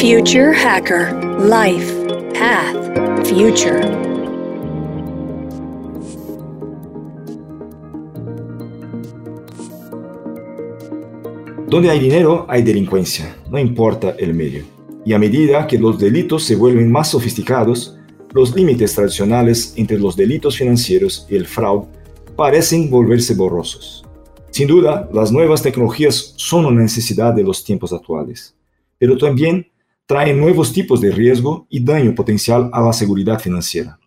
Future Hacker Life Path Future. Donde hay dinero, hay delincuencia, no importa el medio. Y a medida que los delitos se vuelven más sofisticados, los límites tradicionales entre los delitos financieros y el fraude parecen volverse borrosos. Sin duda, las nuevas tecnologías son una necesidad de los tiempos actuales, pero también traen nuevos tipos de riesgo y daño potencial a la seguridad financiera.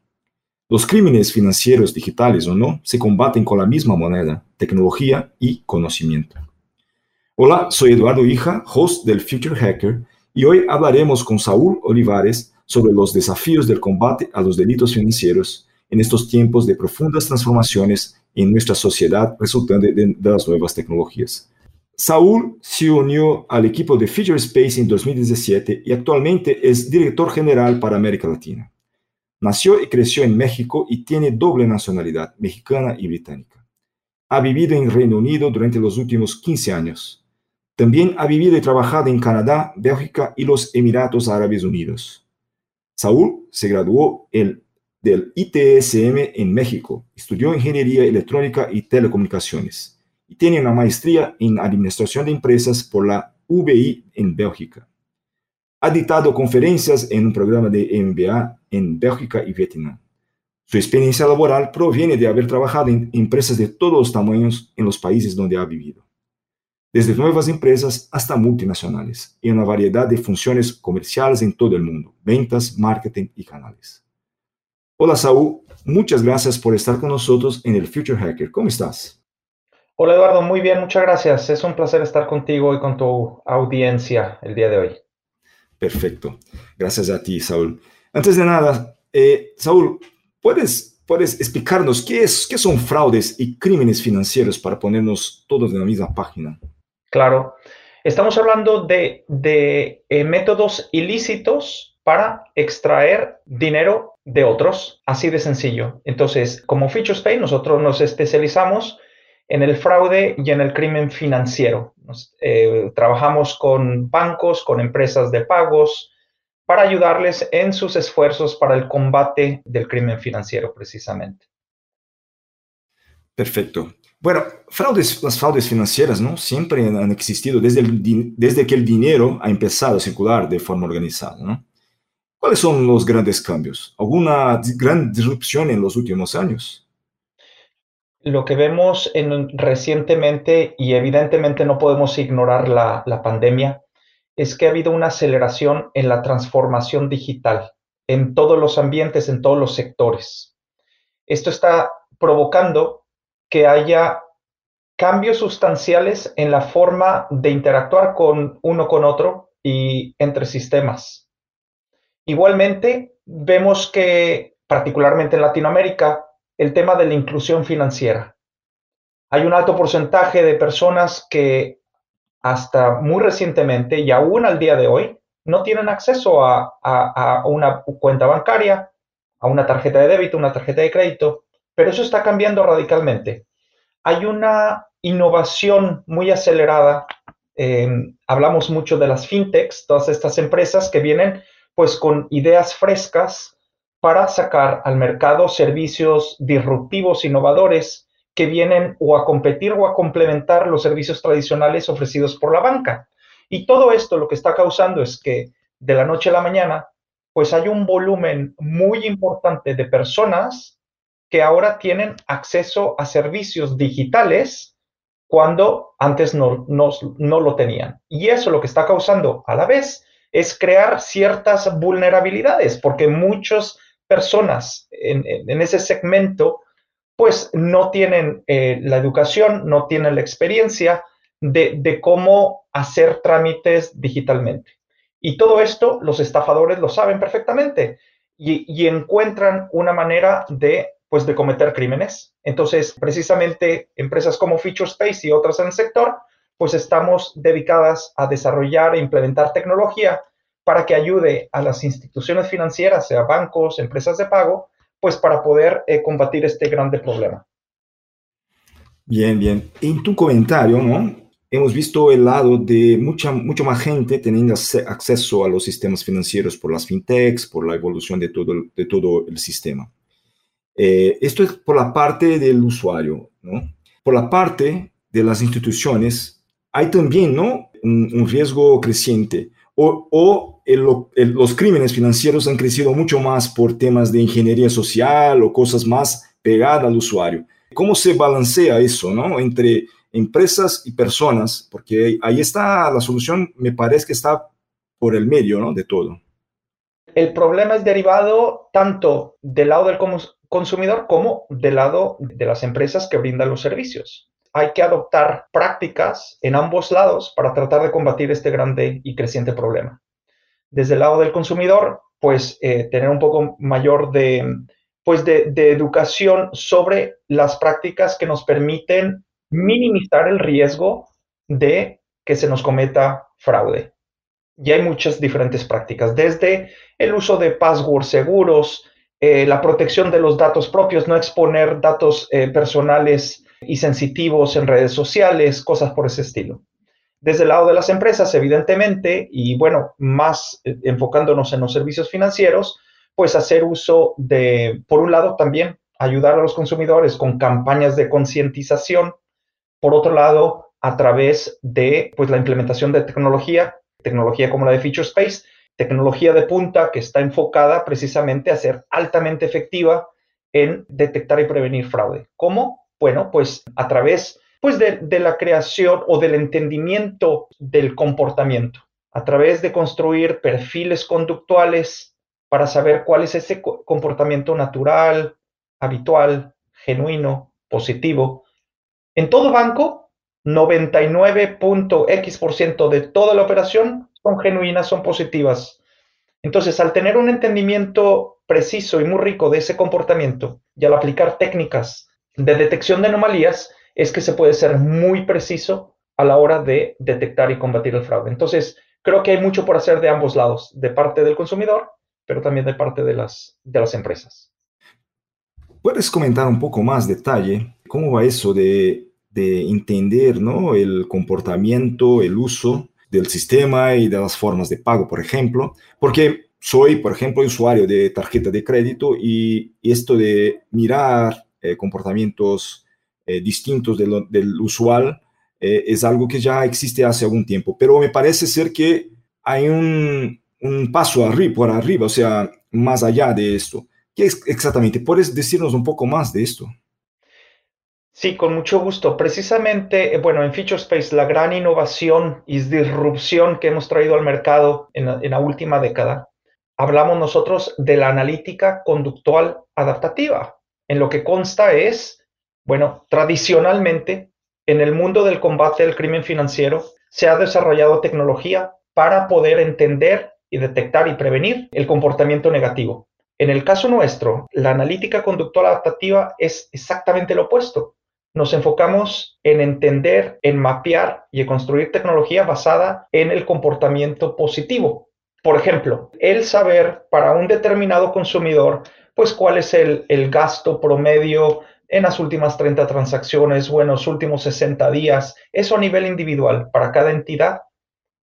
Los crímenes financieros digitales o no se combaten con la misma moneda, tecnología y conocimiento. Hola, soy Eduardo Hija, host del Future Hacker, y hoy hablaremos con Saúl Olivares sobre los desafíos del combate a los delitos financieros en estos tiempos de profundas transformaciones en nuestra sociedad resultantes de, de las nuevas tecnologías. Saúl se unió al equipo de Future Space en 2017 y actualmente es director general para América Latina. Nació y creció en México y tiene doble nacionalidad, mexicana y británica. Ha vivido en Reino Unido durante los últimos 15 años. También ha vivido y trabajado en Canadá, Bélgica y los Emiratos Árabes Unidos. Saúl se graduó el, del ITSM en México, estudió Ingeniería Electrónica y Telecomunicaciones y tiene una maestría en Administración de Empresas por la UBI en Bélgica. Ha dictado conferencias en un programa de MBA en Bélgica y Vietnam. Su experiencia laboral proviene de haber trabajado en empresas de todos los tamaños en los países donde ha vivido, desde nuevas empresas hasta multinacionales, y una variedad de funciones comerciales en todo el mundo, ventas, marketing y canales. Hola Saúl, muchas gracias por estar con nosotros en el Future Hacker. ¿Cómo estás? Hola Eduardo, muy bien, muchas gracias. Es un placer estar contigo y con tu audiencia el día de hoy. Perfecto. Gracias a ti, Saúl. Antes de nada, eh, Saúl, ¿puedes, ¿puedes explicarnos qué, es, qué son fraudes y crímenes financieros para ponernos todos en la misma página? Claro. Estamos hablando de, de eh, métodos ilícitos para extraer dinero de otros, así de sencillo. Entonces, como FeatureSpace, nosotros nos especializamos en el fraude y en el crimen financiero. Eh, trabajamos con bancos, con empresas de pagos, para ayudarles en sus esfuerzos para el combate del crimen financiero, precisamente. Perfecto. Bueno, fraudes, las fraudes financieras ¿no? siempre han existido desde, desde que el dinero ha empezado a circular de forma organizada. ¿no? ¿Cuáles son los grandes cambios? ¿Alguna gran disrupción en los últimos años? Lo que vemos en, recientemente, y evidentemente no podemos ignorar la, la pandemia, es que ha habido una aceleración en la transformación digital en todos los ambientes, en todos los sectores. Esto está provocando que haya cambios sustanciales en la forma de interactuar con uno con otro y entre sistemas. Igualmente, vemos que particularmente en Latinoamérica, el tema de la inclusión financiera. Hay un alto porcentaje de personas que hasta muy recientemente y aún al día de hoy no tienen acceso a, una cuenta bancaria, a una tarjeta de débito, una tarjeta de crédito, pero eso está cambiando radicalmente. Hay una innovación muy acelerada. hablamos mucho de las fintechs, todas estas empresas que vienen pues con ideas frescas para sacar al mercado servicios disruptivos, innovadores, que vienen o a competir o a complementar los servicios tradicionales ofrecidos por la banca. Y todo esto lo que está causando es que de la noche a la mañana, pues hay un volumen muy importante de personas que ahora tienen acceso a servicios digitales cuando antes no, no, no lo tenían. Y eso lo que está causando a la vez es crear ciertas vulnerabilidades, porque muchos personas en, ese segmento, pues no tienen eh, la educación, no tienen la experiencia de, cómo hacer trámites digitalmente. Y todo esto los estafadores lo saben perfectamente y, encuentran una manera de, pues, de cometer crímenes. Entonces, precisamente empresas como FeatureSpace y otras en el sector, pues estamos dedicadas a desarrollar e implementar tecnología para que ayude a las instituciones financieras, sea bancos, empresas de pago, pues para poder eh, combatir este grande problema. Bien, bien. En tu comentario, ¿no? hemos visto el lado de mucha, mucho más gente teniendo acceso a los sistemas financieros por las fintechs, por la evolución de todo, de todo el sistema. Eh, esto es por la parte del usuario, ¿no? Por la parte de las instituciones, hay también, ¿no? Un, riesgo creciente. O, los crímenes financieros han crecido mucho más por temas de ingeniería social o cosas más pegadas al usuario. ¿Cómo se balancea eso, ¿no? Entre empresas y personas, porque ahí está la solución, me parece que está por el medio ¿no? de todo. El problema es derivado tanto del lado del consumidor como del lado de las empresas que brindan los servicios. Hay que adoptar prácticas en ambos lados para tratar de combatir este grande y creciente problema. Desde el lado del consumidor, pues eh, tener un poco mayor de, pues de educación sobre las prácticas que nos permiten minimizar el riesgo de que se nos cometa fraude. Y hay muchas diferentes prácticas, desde el uso de passwords seguros, eh, la protección de los datos propios, no exponer datos eh, personales y sensitivos en redes sociales, cosas por ese estilo. Desde el lado de las empresas, evidentemente, y bueno, más eh, enfocándonos en los servicios financieros, pues hacer uso de, por un lado, también ayudar a los consumidores con campañas de concientización por otro lado, a través de pues, la implementación de tecnología, tecnología como la de Feature Space, tecnología de punta que está enfocada precisamente a ser altamente efectiva en detectar y prevenir fraude. ¿Cómo? Bueno, pues a través pues, de, de la creación o del entendimiento del comportamiento, a través de construir perfiles conductuales para saber cuál es ese comportamiento natural, habitual, genuino, positivo, en todo banco, 99.x% de toda la operación son genuinas, son positivas. Entonces, al tener un entendimiento preciso y muy rico de ese comportamiento y al aplicar técnicas de detección de anomalías, es que se puede ser muy preciso a la hora de detectar y combatir el fraude. Entonces, creo que hay mucho por hacer de ambos lados, de parte del consumidor, pero también de parte de las, de las empresas. ¿Puedes comentar un poco más detalle cómo va eso de, entender ¿no? el comportamiento, el uso del sistema y de las formas de pago, por ejemplo? Porque soy, por ejemplo, usuario de tarjeta de crédito y, esto de mirar eh, comportamientos eh, distintos del usual eh, es algo que ya existe hace algún tiempo, pero me parece ser que hay un, un paso arriba, por arriba, o sea, más allá de esto. ¿Qué es exactamente? ¿Puedes decirnos un poco más de esto? Sí, con mucho gusto. Precisamente, bueno, en Feature Space, la gran innovación y disrupción que hemos traído al mercado en la, última década, hablamos nosotros de la analítica conductual adaptativa. En lo que consta es, bueno, tradicionalmente, en el mundo del combate al crimen financiero, se ha desarrollado tecnología para poder entender y detectar y prevenir el comportamiento negativo. En el caso nuestro, la analítica conductual adaptativa es exactamente lo opuesto nos enfocamos en entender, en mapear y en construir tecnología basada en el comportamiento positivo. Por ejemplo, el saber para un determinado consumidor, pues cuál es el, gasto promedio en las últimas 30 transacciones o en los últimos 60 días, eso a nivel individual para cada entidad,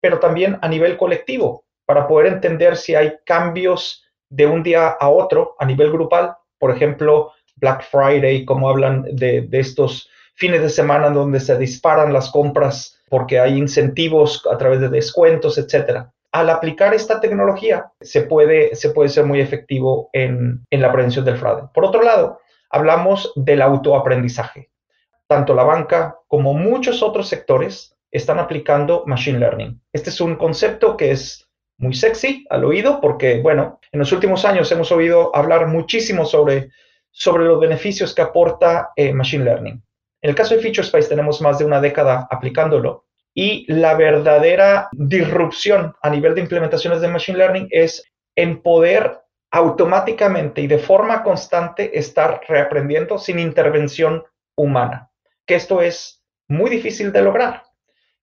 pero también a nivel colectivo, para poder entender si hay cambios de un día a otro a nivel grupal, por ejemplo, Black Friday, como hablan de, estos fines de semana donde se disparan las compras porque hay incentivos a través de descuentos, etcétera. Al aplicar esta tecnología, se puede, se puede ser muy efectivo en, en la prevención del fraude. Por otro lado, hablamos del autoaprendizaje. Tanto la banca como muchos otros sectores están aplicando Machine Learning. Este es un concepto que es muy sexy al oído porque, bueno, en los últimos años hemos oído hablar muchísimo sobre sobre los beneficios que aporta eh, Machine Learning. En el caso de Feature Space tenemos más de una década aplicándolo y la verdadera disrupción a nivel de implementaciones de Machine Learning es en poder automáticamente y de forma constante estar reaprendiendo sin intervención humana, que esto es muy difícil de lograr,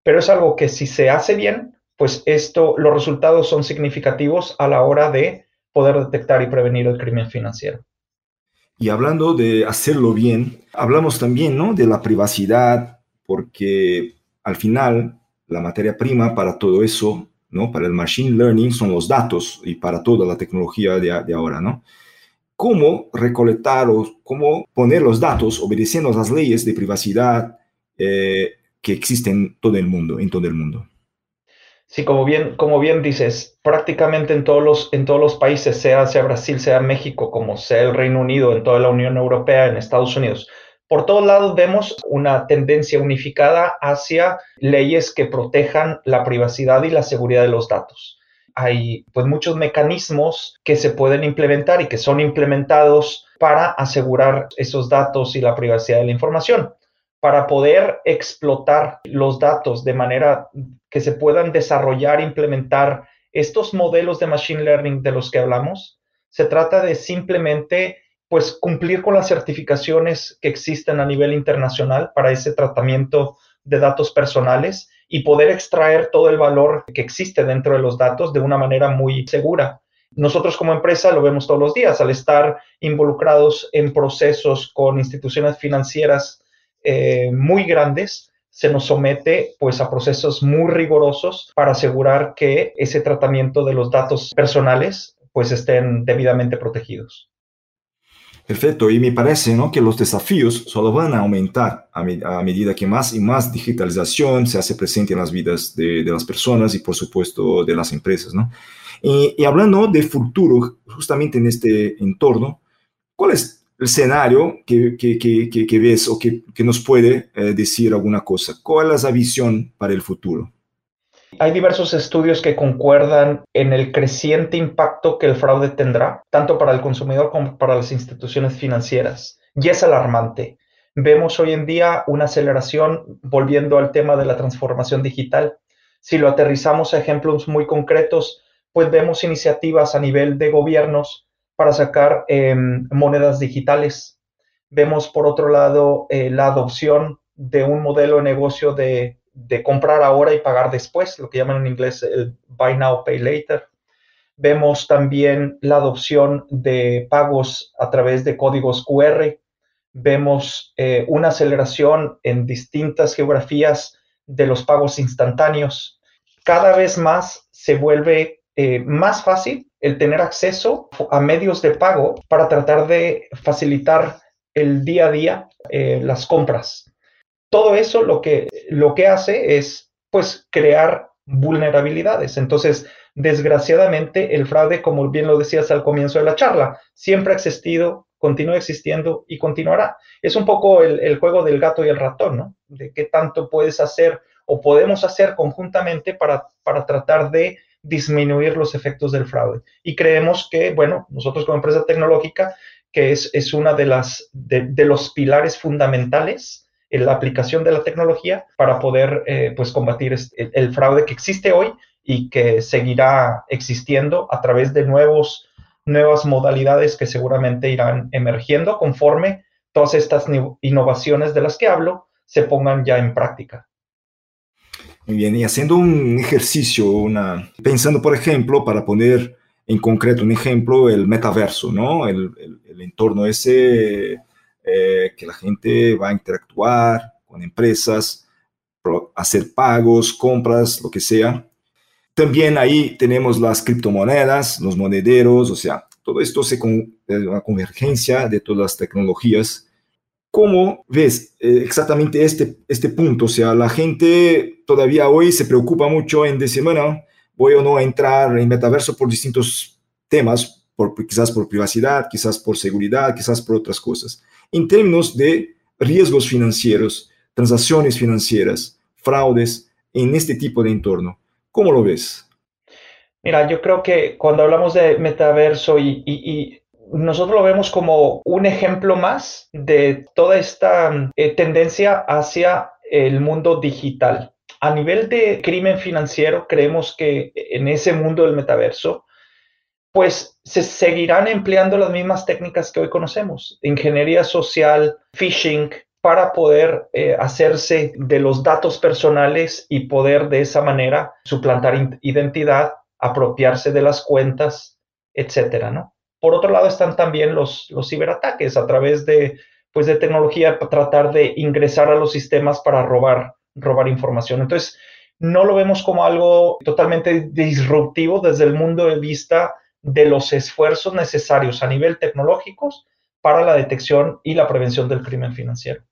pero es algo que si se hace bien, pues esto, los resultados son significativos a la hora de poder detectar y prevenir el crimen financiero. Y hablando de hacerlo bien, hablamos también ¿no? de la privacidad, porque al final, la materia prima para todo eso, ¿no? Para el machine learning son los datos y para toda la tecnología de, ahora, ¿no? cómo recolectar o cómo poner los datos obedeciendo las leyes de privacidad eh, que existen todo el mundo, en todo el mundo. Sí, como bien, como bien dices, prácticamente en todos, los, en todos los países, sea, sea Brasil, sea México, como sea el Reino Unido, en toda la Unión Europea, en Estados Unidos, por todos lados vemos una tendencia unificada hacia leyes que protejan la privacidad y la seguridad de los datos hay pues muchos mecanismos que se pueden implementar y que son implementados para asegurar esos datos y la privacidad de la información, para poder explotar los datos de manera que se puedan desarrollar implementar estos modelos de machine learning de los que hablamos. Se trata de simplemente pues cumplir con las certificaciones que existen a nivel internacional para ese tratamiento de datos personales y poder extraer todo el valor que existe dentro de los datos de una manera muy segura. Nosotros como empresa lo vemos todos los días al estar involucrados en procesos con instituciones financieras eh, muy grandes, se nos somete pues a procesos muy rigurosos para asegurar que ese tratamiento de los datos personales pues estén debidamente protegidos. Perfecto, y me parece ¿no? que los desafíos solo van a aumentar a, medida que más y más digitalización se hace presente en las vidas de, las personas y por supuesto de las empresas. ¿no? Y, hablando de futuro, justamente en este entorno, ¿cuál es el escenario que, que, que, ves o que, nos puede eh, decir alguna cosa? ¿Cuál es la visión para el futuro? Hay diversos estudios que concuerdan en el creciente impacto que el fraude tendrá, tanto para el consumidor como para las instituciones financieras. Y es alarmante. Vemos hoy en día una aceleración, volviendo al tema de la transformación digital. Si lo aterrizamos a ejemplos muy concretos, pues vemos iniciativas a nivel de gobiernos para sacar em, monedas digitales. Vemos, por otro lado, eh, la adopción de un modelo de negocio de de comprar ahora y pagar después, lo que llaman en inglés el buy now, pay later. Vemos también la adopción de pagos a través de códigos QR. Vemos eh, una aceleración en distintas geografías de los pagos instantáneos. Cada vez más se vuelve eh, más fácil el tener acceso a medios de pago para tratar de facilitar el día a día eh, las compras todo eso lo que, lo que hace es pues crear vulnerabilidades. Entonces, desgraciadamente, el fraude, como bien lo decías al comienzo de la charla, siempre ha existido, continúa existiendo y continuará. Es un poco el, juego del gato y el ratón, ¿no? De qué tanto puedes hacer o podemos hacer conjuntamente para, para tratar de disminuir los efectos del fraude. Y creemos que, bueno, nosotros como empresa tecnológica, que es, es una de, las, de los pilares fundamentales la aplicación de la tecnología para poder eh, pues combatir el, fraude que existe hoy y que seguirá existiendo a través de nuevos, nuevas modalidades que seguramente irán emergiendo conforme todas estas innovaciones de las que hablo se pongan ya en práctica. Muy bien, y haciendo un ejercicio, una, pensando por ejemplo, para poner en concreto un ejemplo, el metaverso, ¿no? El, el entorno ese eh, que la gente va a interactuar con empresas, hacer pagos, compras, lo que sea. También ahí tenemos las criptomonedas, los monederos, o sea, todo esto se con, es una convergencia de todas las tecnologías. ¿Cómo ves eh, exactamente este, este punto? O sea, la gente todavía hoy se preocupa mucho en decir, bueno, voy o no a entrar en metaverso por distintos temas, por, quizás por privacidad, quizás por seguridad, quizás por otras cosas en términos de riesgos financieros, transacciones financieras, fraudes en este tipo de entorno. ¿Cómo lo ves? Mira, yo creo que cuando hablamos de metaverso y, nosotros lo vemos como un ejemplo más de toda esta eh, tendencia hacia el mundo digital. A nivel de crimen financiero, creemos que en ese mundo del metaverso, pues se seguirán empleando las mismas técnicas que hoy conocemos, ingeniería social, phishing, para poder eh, hacerse de los datos personales y poder de esa manera suplantar identidad, apropiarse de las cuentas, etcétera, ¿no? Por otro lado están también los, los ciberataques a través de, pues, de tecnología para tratar de ingresar a los sistemas para robar robar información. Entonces, no lo vemos como algo totalmente disruptivo desde el mundo de vista de los esfuerzos necesarios a nivel tecnológicos para la detección y la prevención del crimen financiero.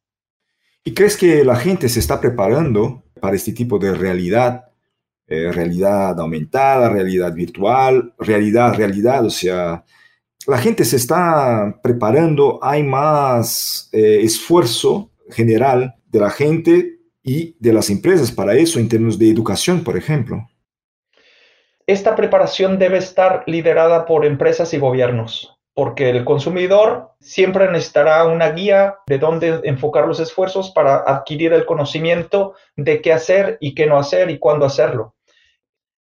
¿Y crees que la gente se está preparando para este tipo de realidad? Eh, realidad aumentada, realidad virtual, realidad, realidad, o sea, la gente se está preparando, hay más eh, esfuerzo general de la gente y de las empresas para eso en términos de educación, por ejemplo. Esta preparación debe estar liderada por empresas y gobiernos, porque el consumidor siempre necesitará una guía de dónde enfocar los esfuerzos para adquirir el conocimiento de qué hacer y qué no hacer y cuándo hacerlo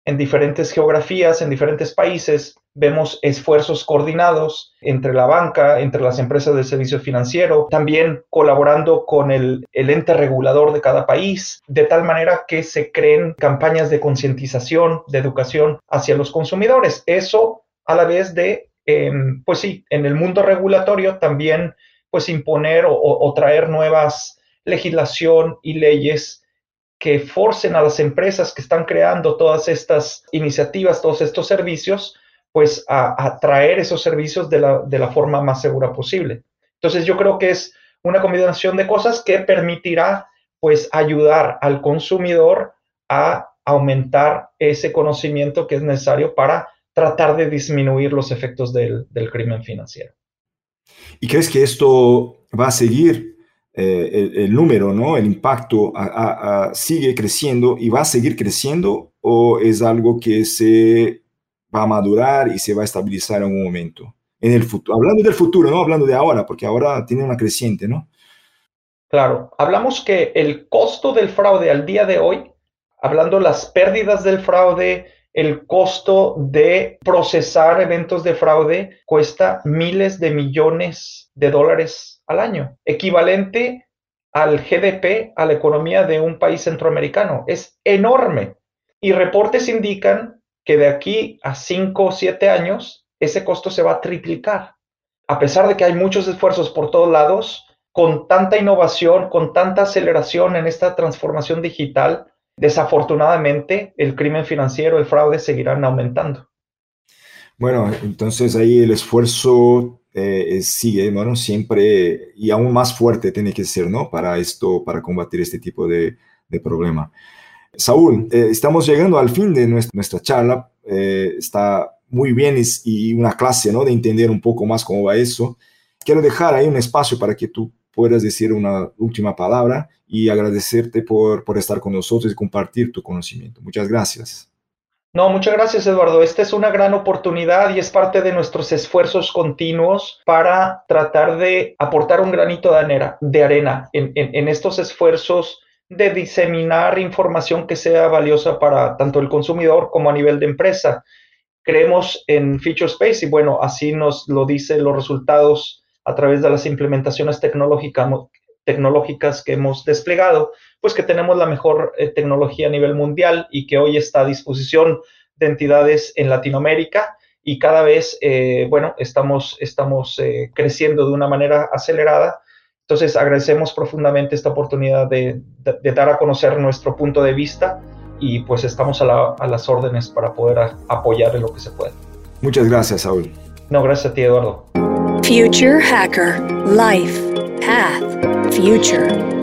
en diferentes geografías, en diferentes países, vemos esfuerzos coordinados entre la banca, entre las empresas de servicio financiero, también colaborando con el, ente regulador de cada país, de tal manera que se creen campañas de concientización, de educación hacia los consumidores. Eso a la vez de, em, pues sí, en el mundo regulatorio también, pues imponer o traer nuevas legislación y leyes que forcen a las empresas que están creando todas estas iniciativas, todos estos servicios, pues a, traer esos servicios de la, de la forma más segura posible. Entonces yo creo que es una combinación de cosas que permitirá pues ayudar al consumidor a aumentar ese conocimiento que es necesario para tratar de disminuir los efectos del, del crimen financiero. ¿Y crees que esto va a seguir eh, el, número, ¿no? el impacto sigue creciendo y va a seguir creciendo o es algo que se va a madurar y se va a estabilizar en un momento? En el futuro, hablando del futuro, no hablando de ahora, porque ahora tiene una creciente, ¿no? Claro, hablamos que el costo del fraude al día de hoy, hablando las pérdidas del fraude, el costo de procesar eventos de fraude cuesta miles de millones de dólares al año, equivalente al GDP, a la economía de un país centroamericano. Es enorme. Y reportes indican que de aquí a 5 o 7 años, ese costo se va a triplicar. A pesar de que hay muchos esfuerzos por todos lados, con tanta innovación, con tanta aceleración en esta transformación digital, desafortunadamente el crimen financiero, el fraude seguirán aumentando. Bueno, entonces ahí el esfuerzo eh, sigue, bueno, siempre y aún más fuerte tiene que ser, ¿no? Para esto, para combatir este tipo de, problema. Saúl, eh, estamos llegando al fin de nuestra, charla. Eh, está muy bien y, una clase, ¿no? De entender un poco más cómo va eso. Quiero dejar ahí un espacio para que tú puedas decir una última palabra y agradecerte por, por estar con nosotros y compartir tu conocimiento. Muchas gracias. No, muchas gracias Eduardo. Esta es una gran oportunidad y es parte de nuestros esfuerzos continuos para tratar de aportar un granito de arena, de arena en, estos esfuerzos de diseminar información que sea valiosa para tanto el consumidor como a nivel de empresa. Creemos en Feature Space y bueno, así nos lo dicen los resultados a través de las implementaciones tecnológicas, tecnológicas que hemos desplegado, pues que tenemos la mejor eh, tecnología a nivel mundial y que hoy está a disposición de entidades en Latinoamérica y cada vez, eh, bueno, estamos, estamos eh, creciendo de una manera acelerada. Entonces agradecemos profundamente esta oportunidad de, dar a conocer nuestro punto de vista y pues estamos a, a las órdenes para poder apoyar en lo que se pueda. Muchas gracias, Saúl. No, gracias a ti, Eduardo. Future Hacker. Life Path Future